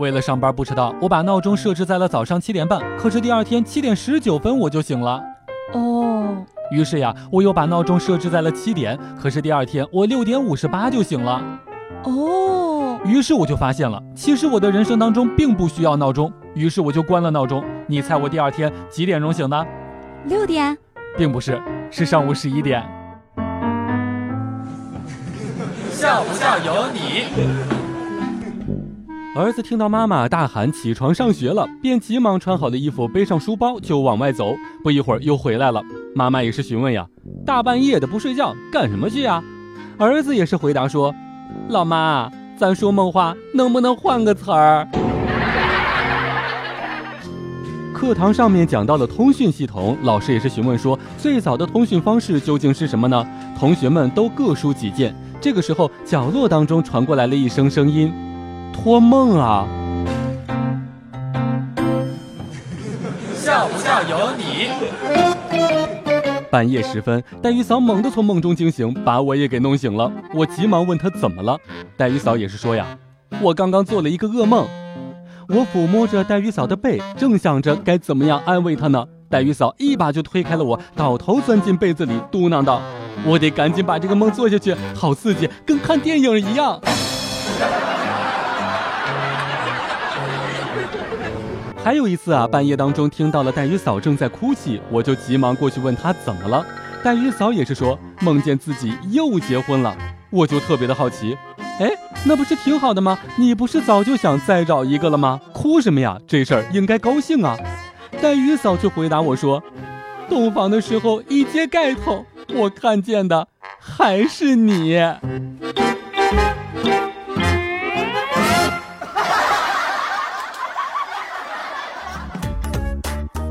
为了上班不迟到，我把闹钟设置在了早上七点半。可是第二天七点十九分我就醒了。哦，于是呀，我又把闹钟设置在了七点。可是第二天我六点五十八就醒了。哦，于是我就发现了，其实我的人生当中并不需要闹钟。于是我就关了闹钟。你猜我第二天几点钟醒的？六点，并不是，是上午十一点。笑不笑由你。儿子听到妈妈大喊起床上学了，便急忙穿好了衣服，背上书包就往外走。不一会儿又回来了，妈妈也是询问呀：“大半夜的不睡觉干什么去呀？”儿子也是回答说：“老妈，咱说梦话能不能换个词儿？”课堂上面讲到了通讯系统，老师也是询问说：“最早的通讯方式究竟是什么呢？”同学们都各抒己见。这个时候，角落当中传过来了一声声音。托梦啊！笑不笑由你。半夜时分，黛玉嫂猛地从梦中惊醒，把我也给弄醒了。我急忙问她怎么了，黛玉嫂也是说呀，我刚刚做了一个噩梦。我抚摸着黛玉嫂的背，正想着该怎么样安慰她呢，黛玉嫂一把就推开了我，倒头钻进被子里，嘟囔道：“我得赶紧把这个梦做下去，好刺激，跟看电影一样。”还有一次啊，半夜当中听到了黛玉嫂正在哭泣，我就急忙过去问她怎么了。黛玉嫂也是说梦见自己又结婚了，我就特别的好奇，哎，那不是挺好的吗？你不是早就想再找一个了吗？哭什么呀？这事儿应该高兴啊。黛玉嫂却回答我说，洞房的时候一揭盖头，我看见的还是你。